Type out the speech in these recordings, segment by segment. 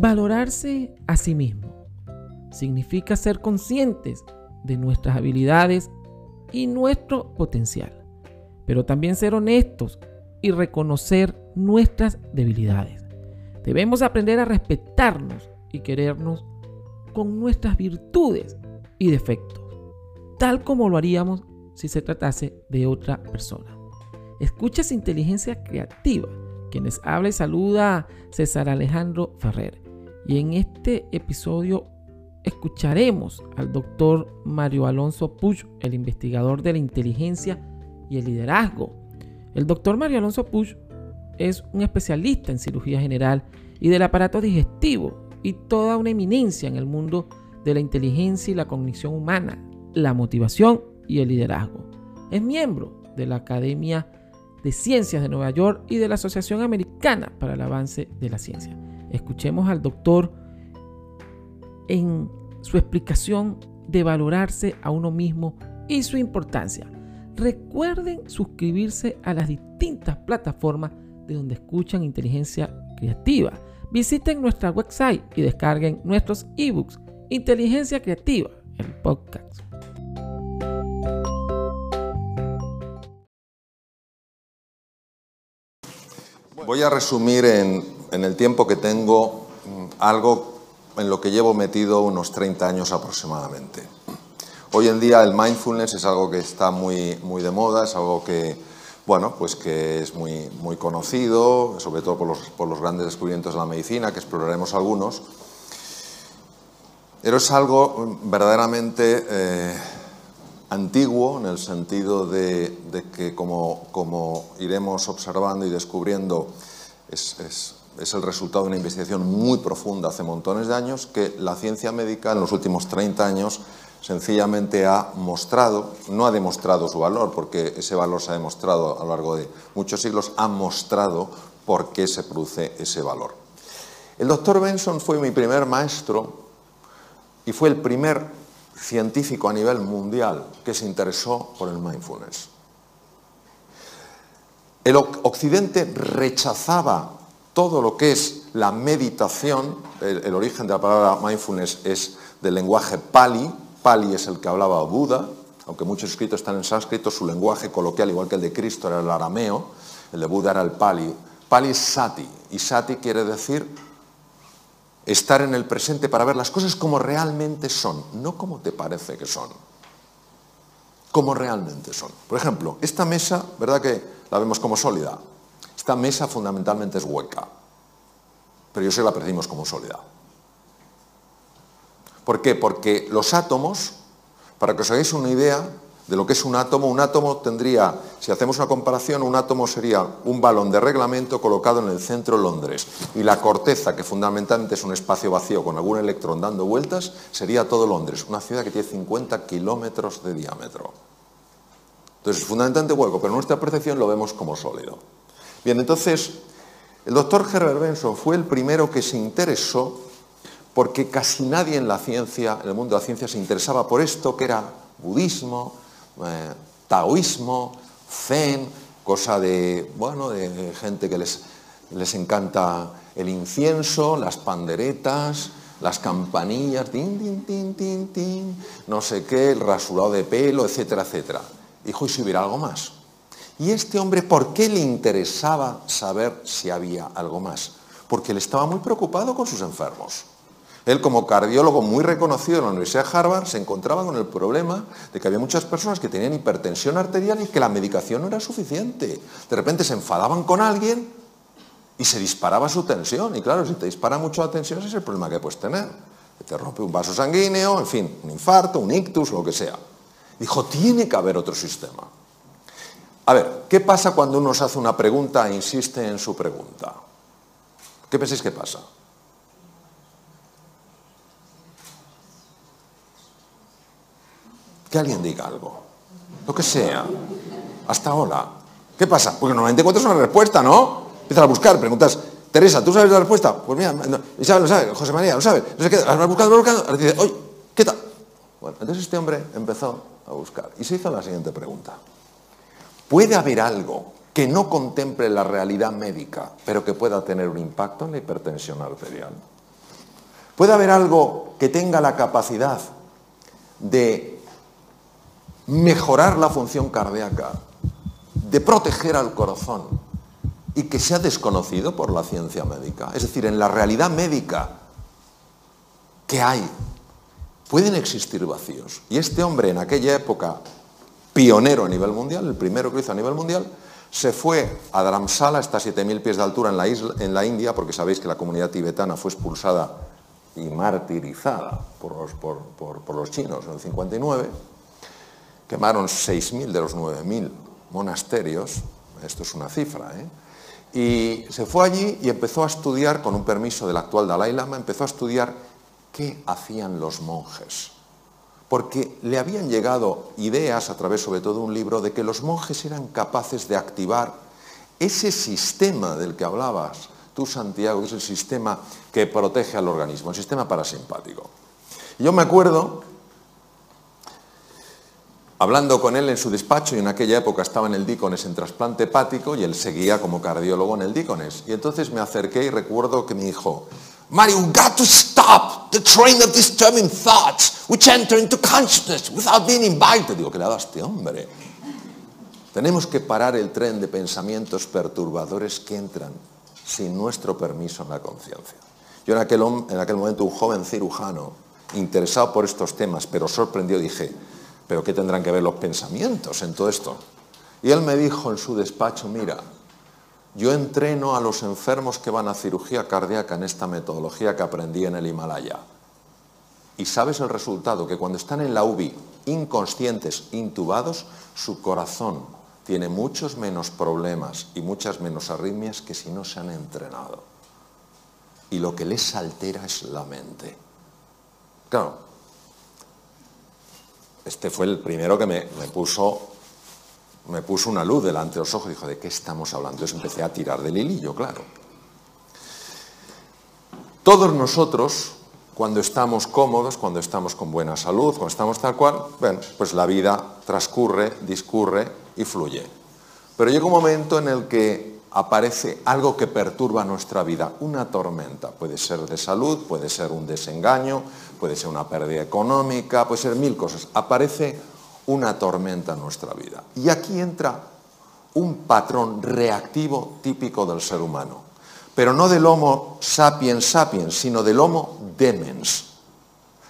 Valorarse a sí mismo significa ser conscientes de nuestras habilidades y nuestro potencial, pero también ser honestos y reconocer nuestras debilidades. Debemos aprender a respetarnos y querernos con nuestras virtudes y defectos, tal como lo haríamos si se tratase de otra persona. Escuchas Inteligencia Creativa, quienes habla y saluda César Alejandro Ferrer. Y en este episodio escucharemos al doctor Mario Alonso Puch, el investigador de la inteligencia y el liderazgo. El doctor Mario Alonso Puch es un especialista en cirugía general y del aparato digestivo y toda una eminencia en el mundo de la inteligencia y la cognición humana, la motivación y el liderazgo. Es miembro de la Academia de Ciencias de Nueva York y de la Asociación Americana para el Avance de la Ciencia. Escuchemos al doctor en su explicación de valorarse a uno mismo y su importancia. Recuerden suscribirse a las distintas plataformas de donde escuchan inteligencia creativa. Visiten nuestra website y descarguen nuestros ebooks Inteligencia Creativa, el podcast. Voy a resumir en, el tiempo que tengo mm, algo en lo que llevo metido unos 30 años aproximadamente. Hoy en día el mindfulness es algo que está muy, muy de moda, es algo que, bueno, pues que es muy, muy conocido, sobre todo por los, grandes descubrimientos de la medicina, que exploraremos algunos. Pero es algo verdaderamente eh, antiguo en el sentido de, que, como, como, iremos observando y descubriendo, es es el resultado de una investigación muy profunda hace montones de años que la ciencia médica en los últimos 30 años sencillamente ha mostrado, no ha demostrado su valor, porque ese valor se ha demostrado a lo largo de muchos siglos, ha mostrado por qué se produce ese valor. El doctor Benson fue mi primer maestro y fue el primer científico a nivel mundial que se interesó por el mindfulness. El occidente rechazaba todo lo que es la meditación, el, origen de la palabra mindfulness es del lenguaje pali, pali es el que hablaba Buda, aunque muchos escritos están en sánscrito, su lenguaje coloquial, igual que el de Cristo, era el arameo, el de Buda era el pali. Pali es sati, y sati quiere decir estar en el presente para ver las cosas como realmente son, no como te parece que son, como realmente son. Por ejemplo, esta mesa, ¿verdad que la vemos como sólida? Esta mesa fundamentalmente es hueca, pero yo sé que la percibimos como sólida. ¿Por qué? Porque los átomos, para que os hagáis una idea de lo que es un átomo, un átomo tendría, si hacemos una comparación, un átomo sería un balón de reglamento colocado en el centro de Londres y la corteza, que fundamentalmente es un espacio vacío con algún electrón dando vueltas, sería todo Londres, una ciudad que tiene 50 kilómetros de diámetro. Entonces, es fundamentalmente hueco, pero nuestra percepción lo vemos como sólido. Bien, entonces, el doctor Herbert Benson fue el primero que se interesó porque casi nadie en la ciencia, en el mundo de la ciencia, se interesaba por esto que era budismo, eh, taoísmo, zen, cosa de, bueno, de gente que les, les encanta el incienso, las panderetas, las campanillas, tin, tin, tin, tin, tin, no sé qué, el rasurado de pelo, etcétera, etcétera. Dijo, ¿y si hubiera algo más? Y este hombre, ¿por qué le interesaba saber si había algo más? Porque él estaba muy preocupado con sus enfermos. Él, como cardiólogo muy reconocido en la Universidad de Harvard, se encontraba con el problema de que había muchas personas que tenían hipertensión arterial y que la medicación no era suficiente. De repente se enfadaban con alguien y se disparaba su tensión. Y claro, si te dispara mucho la tensión, ese es el problema que puedes tener. te rompe un vaso sanguíneo, en fin, un infarto, un ictus, lo que sea. Dijo, tiene que haber otro sistema. A ver, ¿qué pasa cuando uno se hace una pregunta e insiste en su pregunta? ¿Qué pensáis que pasa? Que alguien diga algo. Lo que sea. Hasta ahora. ¿Qué pasa? Porque normalmente encuentras una respuesta, ¿no? Empiezas a buscar, preguntas, Teresa, ¿tú sabes la respuesta? Pues mira, Isabel lo sabe, José María lo sabe, no sé qué, has buscado, has buscado, dice, oye, ¿qué tal? Bueno, entonces este hombre empezó a buscar y se hizo la siguiente pregunta. ¿Puede haber algo que no contemple la realidad médica, pero que pueda tener un impacto en la hipertensión arterial? ¿Puede haber algo que tenga la capacidad de mejorar la función cardíaca, de proteger al corazón y que sea desconocido por la ciencia médica? Es decir, en la realidad médica, ¿qué hay? Pueden existir vacíos. Y este hombre en aquella época, pionero a nivel mundial, el primero que hizo a nivel mundial, se fue a Dharamsala, hasta 7.000 pies de altura en la, isla, en la India, porque sabéis que la comunidad tibetana fue expulsada y martirizada por los, por, los chinos en el 59. Quemaron 6.000 de los 9.000 monasterios, esto es una cifra, ¿eh? y se fue allí y empezó a estudiar, con un permiso del actual Dalai Lama, empezó a estudiar qué hacían los monjes porque le habían llegado ideas, a través sobre todo de un libro, de que los monjes eran capaces de activar ese sistema del que hablabas tú, Santiago, que es el sistema que protege al organismo, el sistema parasimpático. Yo me acuerdo, hablando con él en su despacho, y en aquella época estaba en el Dícones en trasplante hepático, y él seguía como cardiólogo en el Dícones. Y entonces me acerqué y recuerdo que me dijo, Mario, you've got to stop the train of disturbing thoughts which enter into consciousness without being invited. Digo, ¿qué le este hombre? Tenemos que parar el tren de pensamientos perturbadores que entran sin nuestro permiso en la conciencia. Yo en aquel, en aquel momento, un joven cirujano, interesado por estos temas, pero sorprendido, dije, ¿pero qué tendrán que ver los pensamientos en todo esto? Y él me dijo en su despacho, mira, yo entreno a los enfermos que van a cirugía cardíaca en esta metodología que aprendí en el Himalaya. Y sabes el resultado, que cuando están en la UBI, inconscientes, intubados, su corazón tiene muchos menos problemas y muchas menos arritmias que si no se han entrenado. Y lo que les altera es la mente. Claro, este fue el primero que me, me puso me puso una luz delante de los ojos y dijo, ¿de qué estamos hablando? Entonces empecé a tirar del hilillo, claro. Todos nosotros, cuando estamos cómodos, cuando estamos con buena salud, cuando estamos tal cual, bueno, pues la vida transcurre, discurre y fluye. Pero llega un momento en el que aparece algo que perturba nuestra vida, una tormenta. Puede ser de salud, puede ser un desengaño, puede ser una pérdida económica, puede ser mil cosas. Aparece una tormenta en nuestra vida. Y aquí entra un patrón reactivo típico del ser humano, pero no del Homo sapiens sapiens, sino del Homo demens.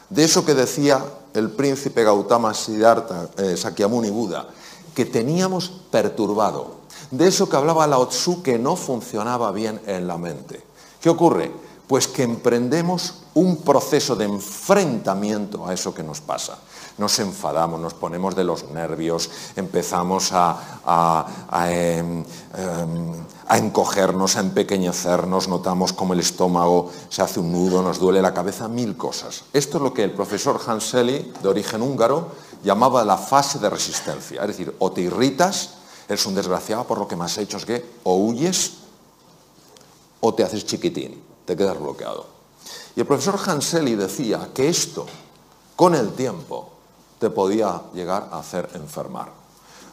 De eso que decía el príncipe Gautama Siddhartha, eh, Sakyamuni Buda, que teníamos perturbado. De eso que hablaba Lao Tzu que no funcionaba bien en la mente. ¿Qué ocurre? Pues que emprendemos un proceso de enfrentamiento a eso que nos pasa nos enfadamos, nos ponemos de los nervios, empezamos a, em, em, encogernos, a empequeñecernos, notamos como el estómago se hace un nudo, nos duele la cabeza, mil cosas. Esto es lo que el profesor Hanseli, de origen húngaro, llamaba la fase de resistencia. Es decir, o te irritas, eres un desgraciado por lo que me has hecho, es que o huyes o te haces chiquitín, te quedas bloqueado. Y el profesor Hanseli decía que esto, con el tiempo, te podía llegar a hacer enfermar.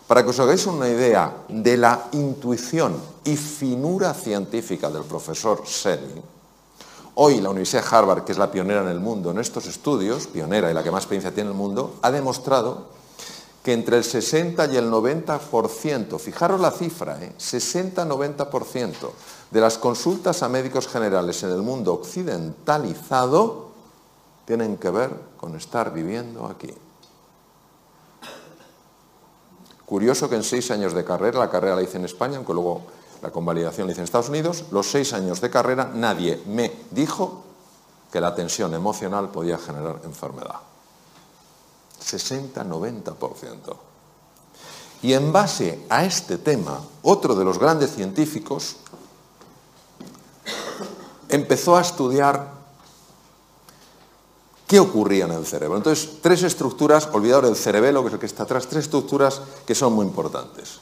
Para que os hagáis una idea de la intuición y finura científica del profesor Selly, hoy la Universidad de Harvard, que es la pionera en el mundo en estos estudios, pionera y la que más experiencia tiene en el mundo, ha demostrado que entre el 60 y el 90%, fijaros la cifra, 60-90% ¿eh? de las consultas a médicos generales en el mundo occidentalizado tienen que ver con estar viviendo aquí. Curioso que en seis años de carrera, la carrera la hice en España, aunque luego la convalidación la hice en Estados Unidos, los seis años de carrera nadie me dijo que la tensión emocional podía generar enfermedad. 60-90%. Y en base a este tema, otro de los grandes científicos empezó a estudiar ¿Qué ocurría en el cerebro? Entonces, tres estructuras, olvidado del cerebelo, que es el que está atrás, tres estructuras que son muy importantes.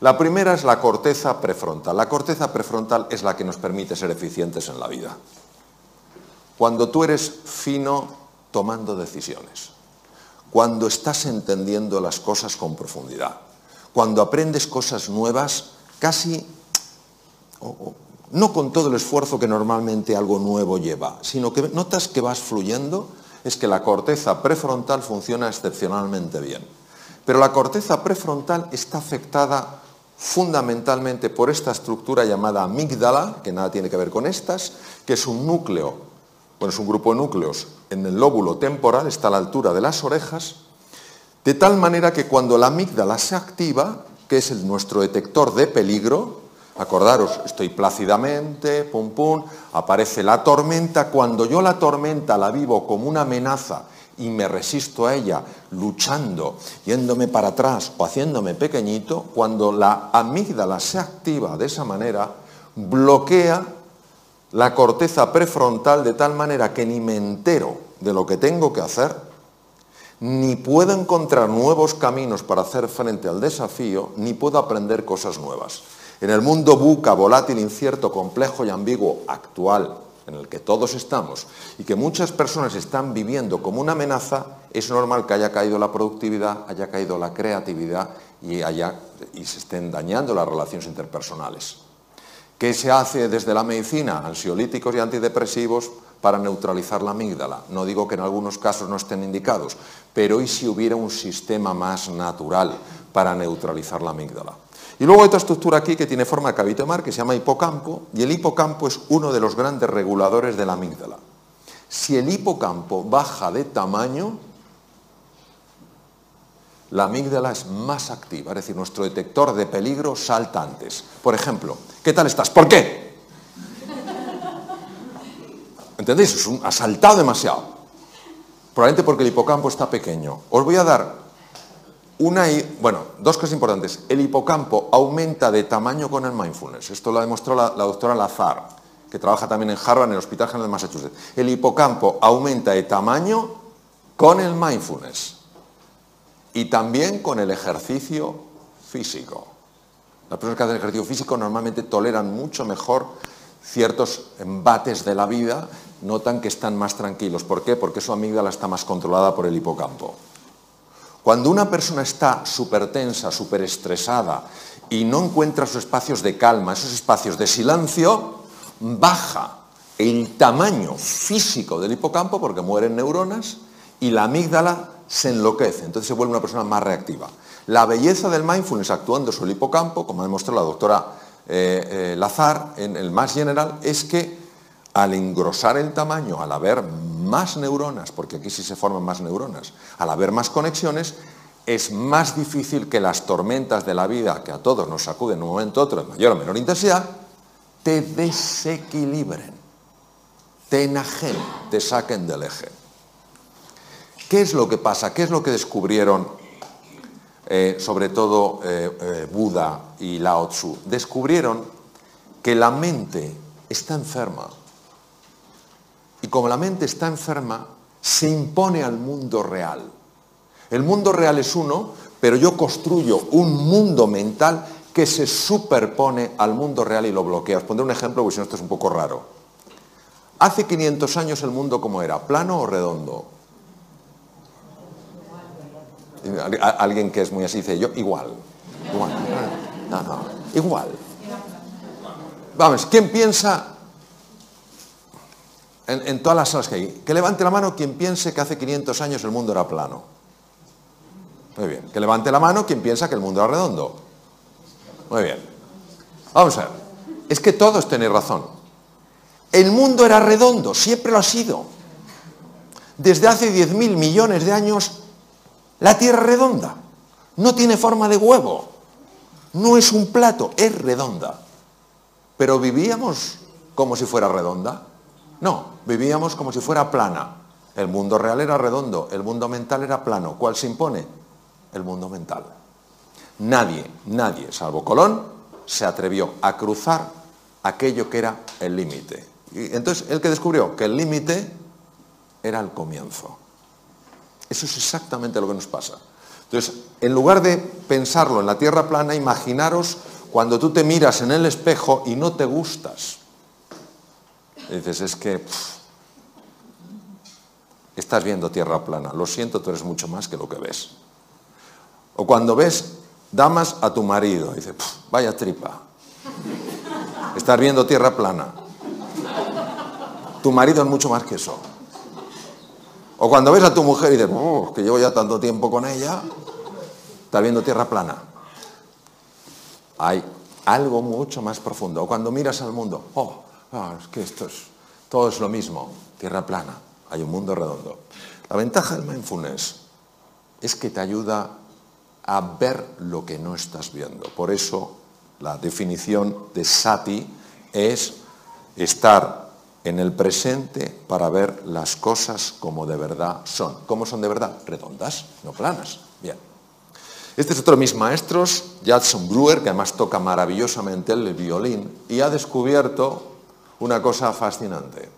La primera es la corteza prefrontal. La corteza prefrontal es la que nos permite ser eficientes en la vida. Cuando tú eres fino tomando decisiones, cuando estás entendiendo las cosas con profundidad, cuando aprendes cosas nuevas casi no con todo el esfuerzo que normalmente algo nuevo lleva, sino que notas que vas fluyendo, es que la corteza prefrontal funciona excepcionalmente bien. Pero la corteza prefrontal está afectada fundamentalmente por esta estructura llamada amígdala, que nada tiene que ver con estas, que es un núcleo, bueno, es un grupo de núcleos. En el lóbulo temporal, está a la altura de las orejas, de tal manera que cuando la amígdala se activa, que es nuestro detector de peligro, acordaros, estoy plácidamente, pum pum, aparece la tormenta, cuando yo la tormenta la vivo como una amenaza y me resisto a ella luchando, yéndome para atrás o haciéndome pequeñito, cuando la amígdala se activa de esa manera, bloquea la corteza prefrontal de tal manera que ni me entero de lo que tengo que hacer, ni puedo encontrar nuevos caminos para hacer frente al desafío, ni puedo aprender cosas nuevas. En el mundo buca, volátil, incierto, complejo y ambiguo actual, en el que todos estamos y que muchas personas están viviendo como una amenaza, es normal que haya caído la productividad, haya caído la creatividad y, y se estén dañando las relaciones interpersonales. ¿Qué se hace desde la medicina? Ansiolíticos y antidepresivos para neutralizar la amígdala. No digo que en algunos casos no estén indicados, pero ¿y si hubiera un sistema más natural para neutralizar la amígdala? Y luego hay otra estructura aquí que tiene forma de cabito mar que se llama hipocampo y el hipocampo es uno de los grandes reguladores de la amígdala. Si el hipocampo baja de tamaño, la amígdala es más activa, es decir, nuestro detector de peligro salta antes. Por ejemplo, ¿qué tal estás? ¿Por qué? ¿Entendéis? Es un, ha saltado demasiado. Probablemente porque el hipocampo está pequeño. Os voy a dar una, bueno, dos cosas importantes. El hipocampo aumenta de tamaño con el mindfulness. Esto lo demostró la, la doctora Lazar, que trabaja también en Harvard, en el Hospital General de Massachusetts. El hipocampo aumenta de tamaño con el mindfulness y también con el ejercicio físico. Las personas que hacen ejercicio físico normalmente toleran mucho mejor ciertos embates de la vida, notan que están más tranquilos. ¿Por qué? Porque su amígdala está más controlada por el hipocampo. Cuando una persona está súper tensa, súper estresada y no encuentra sus espacios de calma, esos espacios de silencio, baja el tamaño físico del hipocampo porque mueren neuronas y la amígdala se enloquece, entonces se vuelve una persona más reactiva. La belleza del mindfulness actuando sobre el hipocampo, como ha demostrado la doctora eh, eh, Lazar en el más general, es que al engrosar el tamaño, al haber más neuronas, porque aquí sí se forman más neuronas, al haber más conexiones, es más difícil que las tormentas de la vida, que a todos nos sacuden en un momento u otro, de mayor o menor intensidad, te desequilibren, te enajenen, te saquen del eje. ¿Qué es lo que pasa? ¿Qué es lo que descubrieron eh, sobre todo eh, eh, Buda y Lao Tzu? Descubrieron que la mente está enferma y como la mente está enferma, se impone al mundo real. El mundo real es uno, pero yo construyo un mundo mental que se superpone al mundo real y lo bloquea. Os pondré un ejemplo, porque si no esto es un poco raro. Hace 500 años el mundo cómo era, plano o redondo. Alguien que es muy así dice, yo igual. Igual. No, igual. Vamos, ¿quién piensa en, todas las salas que hay. Que levante la mano quien piense que hace 500 años el mundo era plano. Muy bien. Que levante la mano quien piensa que el mundo era redondo. Muy bien. Vamos a ver. Es que todos tenéis razón. El mundo era redondo, siempre lo ha sido. Desde hace 10.000 millones de años, la Tierra es redonda. No tiene forma de huevo. No es un plato, es redonda. Pero vivíamos como si fuera redonda. No, vivíamos como si fuera plana. El mundo real era redondo, el mundo mental era plano. ¿Cuál se impone? El mundo mental. Nadie, nadie, salvo Colón, se atrevió a cruzar aquello que era el límite. Y entonces, el que descubrió que el límite era el comienzo. Eso es exactamente lo que nos pasa. Entonces, en lugar de pensarlo en la tierra plana, imaginaros cuando tú te miras en el espejo y no te gustas. Y dices, es que estás viendo tierra plana. Lo siento, tú eres mucho más que lo que ves. O cuando ves damas a tu marido, dices, vaya tripa. Estás viendo tierra plana. Tu marido es mucho más que eso. O cuando ves a tu mujer y dices, oh, que llevo ya tanto tiempo con ella, estás viendo tierra plana. Hay algo mucho más profundo. O cuando miras al mundo, oh, ah, es que esto es, todo es lo mismo, tierra plana, hay un mundo redondo. La ventaja del mindfulness es que te ayuda a ver lo que no estás viendo. Por eso la definición de sati es estar en el presente para ver las cosas como de verdad son. ¿Cómo son de verdad? Redondas, no planas. Bien. Este es otro de mis maestros, Judson Brewer, que además toca maravillosamente el violín y ha descubierto una cosa fascinante.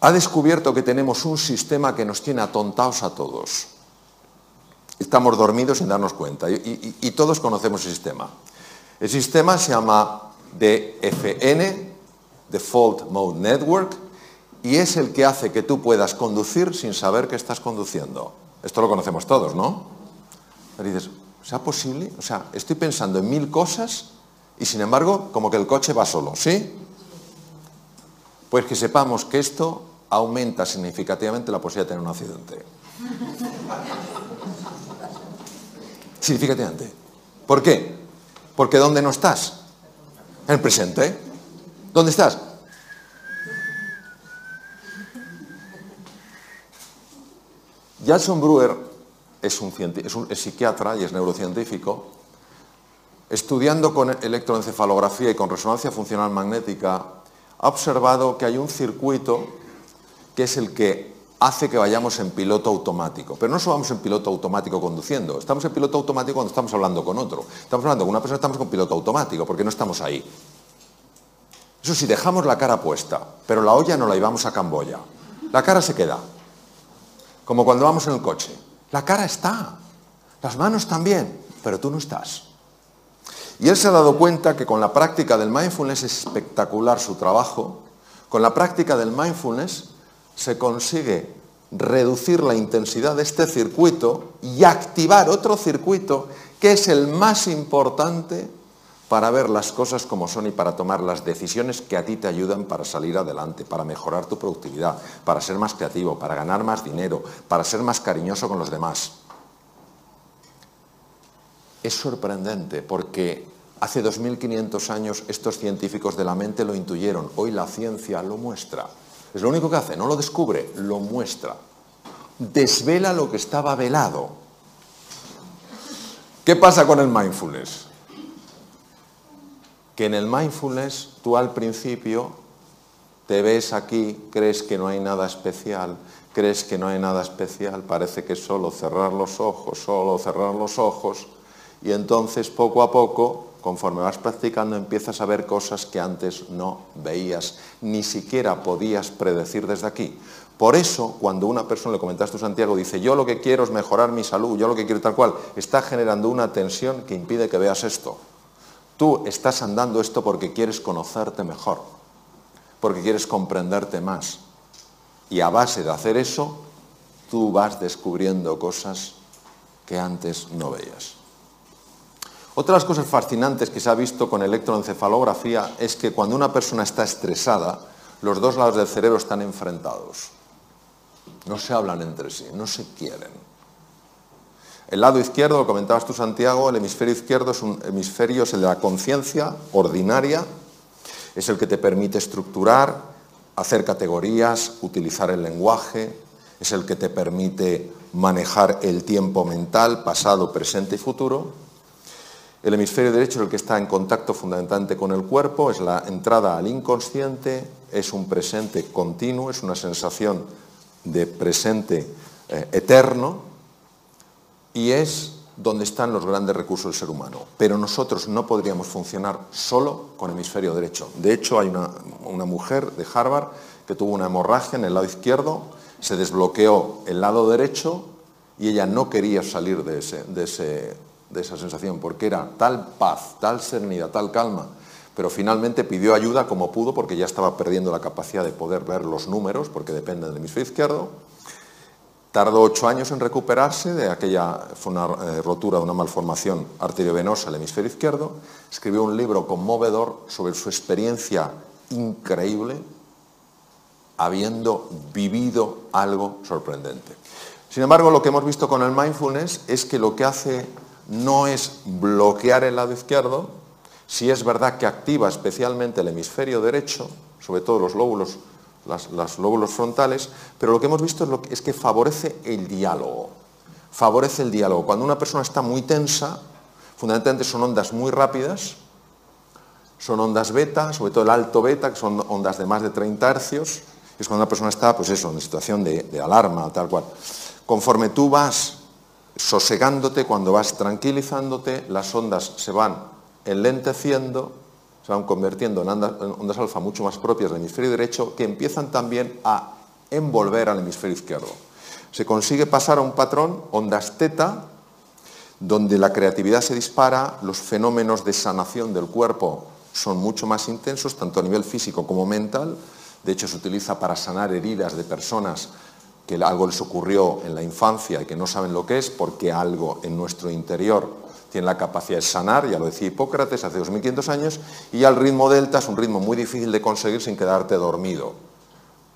Ha descubierto que tenemos un sistema que nos tiene atontados a todos. Estamos dormidos sin darnos cuenta y, y todos conocemos el sistema. El sistema se llama DFN, Default Mode Network, y es el que hace que tú puedas conducir sin saber que estás conduciendo. Esto lo conocemos todos, ¿no? Pero dices, ¿sea posible? O sea, estoy pensando en mil cosas y sin embargo, como que el coche va solo, ¿sí? Pues que sepamos que esto aumenta significativamente la posibilidad de tener un accidente. Significativamente. ¿Por qué? Porque ¿dónde no estás? En el presente. ¿Dónde estás? Jason Brewer es un, es psiquiatra y es neurocientífico. Estudiando con electroencefalografía y con resonancia funcional magnética, ha observado que hay un circuito que es el que hace que vayamos en piloto automático. Pero no solo vamos en piloto automático conduciendo, estamos en piloto automático cuando estamos hablando con otro. Estamos hablando con una persona, estamos con piloto automático, porque no estamos ahí. Eso sí, dejamos la cara puesta, pero la olla no la llevamos a Camboya. La cara se queda, como cuando vamos en el coche. La cara está, las manos también, pero tú no estás. Y él se ha dado cuenta que con la práctica del mindfulness es espectacular su trabajo. Con la práctica del mindfulness se consigue reducir la intensidad de este circuito y activar otro circuito que es el más importante para ver las cosas como son y para tomar las decisiones que a ti te ayudan para salir adelante, para mejorar tu productividad, para ser más creativo, para ganar más dinero, para ser más cariñoso con los demás. Es sorprendente porque hace 2500 años estos científicos de la mente lo intuyeron, hoy la ciencia lo muestra. Es lo único que hace, no lo descubre, lo muestra. Desvela lo que estaba velado. ¿Qué pasa con el mindfulness? Que en el mindfulness tú al principio te ves aquí, crees que no hay nada especial, crees que no hay nada especial, parece que solo cerrar los ojos, solo cerrar los ojos, y entonces poco a poco conforme vas practicando empiezas a ver cosas que antes no veías, ni siquiera podías predecir desde aquí. Por eso, cuando una persona, le comentaste a Santiago, dice, yo lo que quiero es mejorar mi salud, yo lo que quiero tal cual, está generando una tensión que impide que veas esto. Tú estás andando esto porque quieres conocerte mejor, porque quieres comprenderte más. Y a base de hacer eso, tú vas descubriendo cosas que antes no veías. Otra de las cosas fascinantes que se ha visto con electroencefalografía es que cuando una persona está estresada, los dos lados del cerebro están enfrentados. No se hablan entre sí, no se quieren. El lado izquierdo, lo comentabas tú Santiago, el hemisferio izquierdo es un hemisferio, es el de la conciencia ordinaria, es el que te permite estructurar, hacer categorías, utilizar el lenguaje, es el que te permite manejar el tiempo mental, pasado, presente y futuro. El hemisferio derecho es el que está en contacto fundamentalmente con el cuerpo, es la entrada al inconsciente, es un presente continuo, es una sensación de presente eh, eterno y es donde están los grandes recursos del ser humano. Pero nosotros no podríamos funcionar solo con hemisferio derecho. De hecho, hay una, mujer de Harvard que tuvo una hemorragia en el lado izquierdo, se desbloqueó el lado derecho y ella no quería salir de de esa sensación, porque era tal paz, tal serenidad, tal calma, pero finalmente pidió ayuda como pudo porque ya estaba perdiendo la capacidad de poder ver los números, porque dependen del hemisferio izquierdo, Tardó ocho años en recuperarse de aquella, fue una eh, rotura de una malformación arteriovenosa el hemisferio izquierdo. Escribió un libro conmovedor sobre su experiencia increíble habiendo vivido algo sorprendente. Sin embargo, lo que hemos visto con el mindfulness es que lo que hace no es bloquear el lado izquierdo, si es verdad que activa especialmente el hemisferio derecho, sobre todo los lóbulos, las, lóbulos frontales, pero lo que hemos visto es, lo que, es que favorece el diálogo. Favorece el diálogo. Cuando una persona está muy tensa, fundamentalmente son ondas muy rápidas, son ondas beta, sobre todo el alto beta, que son ondas de más de 30 hercios, es cuando una persona está, pues eso, en situación de, de alarma, tal cual. Conforme tú vas sosegándote, cuando vas tranquilizándote, las ondas se van enlenteciendo, se van convirtiendo en ondas, alfa mucho más propias del hemisferio derecho, que empiezan también a envolver al hemisferio izquierdo. Se consigue pasar a un patrón, ondas teta, donde la creatividad se dispara, los fenómenos de sanación del cuerpo son mucho más intensos, tanto a nivel físico como mental, de hecho, se utiliza para sanar heridas de personas que algo les ocurrió en la infancia y que no saben lo que es, porque algo en nuestro interior tiene la capacidad de sanar, ya lo decía Hipócrates hace 2500 años, y al ritmo delta es un ritmo muy difícil de conseguir sin quedarte dormido,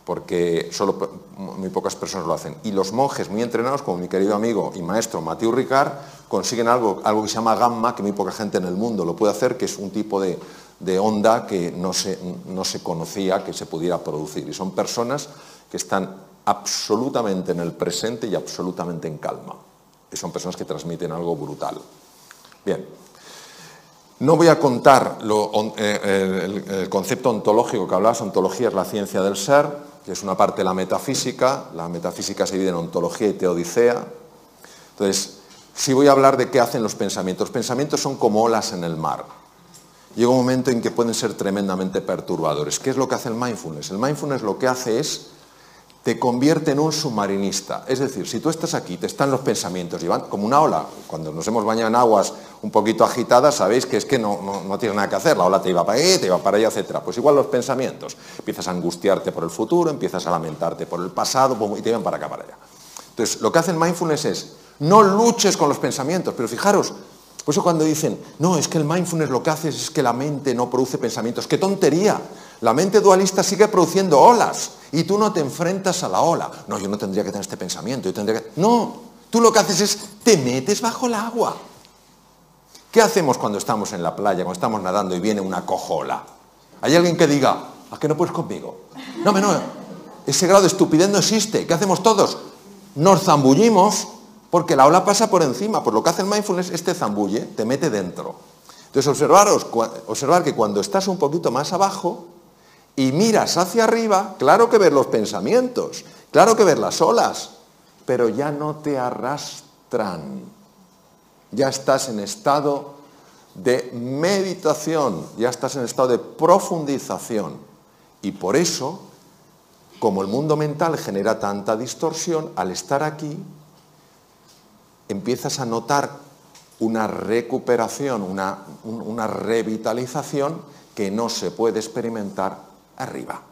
porque solo muy pocas personas lo hacen. Y los monjes muy entrenados, como mi querido amigo y maestro Mathieu Ricard, consiguen algo, algo que se llama gamma, que muy poca gente en el mundo lo puede hacer, que es un tipo de, de onda que no se, no se conocía que se pudiera producir. Y son personas que están absolutamente en el presente y absolutamente en calma. Y son personas que transmiten algo brutal. Bien, no voy a contar eh, el, concepto ontológico que hablabas, ontología es la ciencia del ser, que es una parte de la metafísica, la metafísica se divide en ontología y teodicea. Entonces, sí voy a hablar de qué hacen los pensamientos. Los pensamientos son como olas en el mar llega un momento en que pueden ser tremendamente perturbadores. ¿Qué es lo que hace el mindfulness? El mindfulness lo que hace es te convierte en un submarinista. Es decir, si tú estás aquí, te están los pensamientos, y van como una ola. Cuando nos hemos bañado en aguas un poquito agitadas, sabéis que es que no, no, tienes nada que hacer. La ola te iba para ahí, te iba para allá, etc. Pues igual los pensamientos. Empiezas a angustiarte por el futuro, empiezas a lamentarte por el pasado, y te llevan para acá, para allá. Entonces, lo que hace el mindfulness es, no luches con los pensamientos, pero fijaros, por eso cuando dicen, no, es que el mindfulness lo que hace es que la mente no produce pensamientos, ¡qué tontería! La mente dualista sigue produciendo olas y tú no te enfrentas a la ola. No, yo no tendría que tener este pensamiento, yo tendría que... No, tú lo que haces es, te metes bajo el agua. ¿Qué hacemos cuando estamos en la playa, cuando estamos nadando y viene una cojola? ¿Hay alguien que diga, ¿a qué no puedes conmigo? No, no, ese grado de estupidez no existe. ¿Qué hacemos todos? Nos zambullimos porque la ola pasa por encima. Por lo que hace el mindfulness, este zambulle te mete dentro. Entonces, observaros, observar que cuando estás un poquito más abajo y miras hacia arriba, claro que ves los pensamientos, claro que ves las olas, pero ya no te arrastran. Ya estás en estado de meditación, ya estás en estado de profundización. Y por eso, como el mundo mental genera tanta distorsión, al estar aquí, empiezas a notar una recuperación, una, revitalización que no se puede experimentar arriba.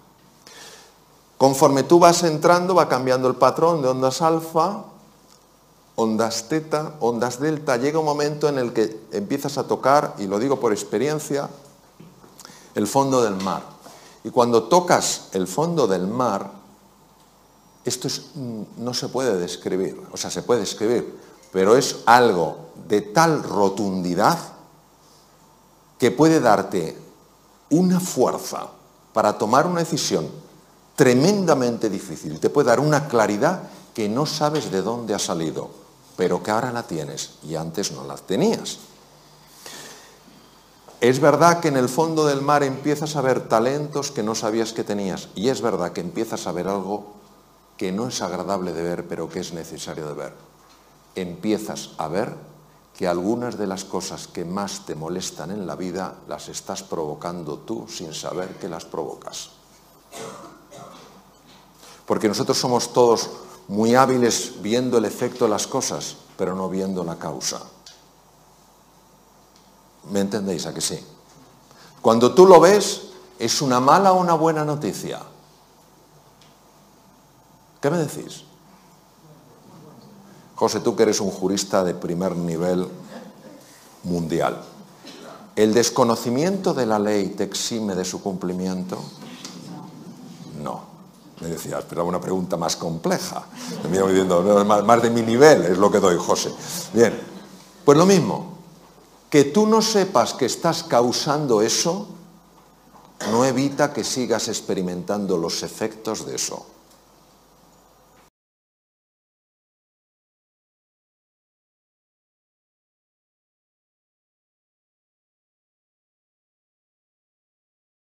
Conforme tú vas entrando, va cambiando el patrón de ondas alfa, ondas teta, ondas delta. Llega un momento en el que empiezas a tocar, y lo digo por experiencia, el fondo del mar. Y cuando tocas el fondo del mar, esto mm, no se puede describir, o sea, se puede describir, pero es algo de tal rotundidad que puede darte una fuerza para tomar una decisión tremendamente difícil. Te puede dar una claridad que no sabes de dónde ha salido, pero que ahora la tienes y antes no la tenías. Es verdad que en el fondo del mar empiezas a ver talentos que no sabías que tenías y es verdad que empiezas a ver algo que no es agradable de ver, pero que es necesario de ver empiezas a ver que algunas de las cosas que más te molestan en la vida las estás provocando tú sin saber que las provocas. Porque nosotros somos todos muy hábiles viendo el efecto de las cosas, pero no viendo la causa. ¿Me entendéis a que sí? Cuando tú lo ves, ¿es una mala o una buena noticia? ¿Qué me decís? José, tú que eres un jurista de primer nivel mundial, ¿el desconocimiento de la ley te exime de su cumplimiento? No. Me decía, esperaba una pregunta más compleja. Me iba diciendo, más, más de mi nivel es lo que doy, José. Bien, pues lo mismo. Que tú no sepas que estás causando eso no evita que sigas experimentando los efectos de eso.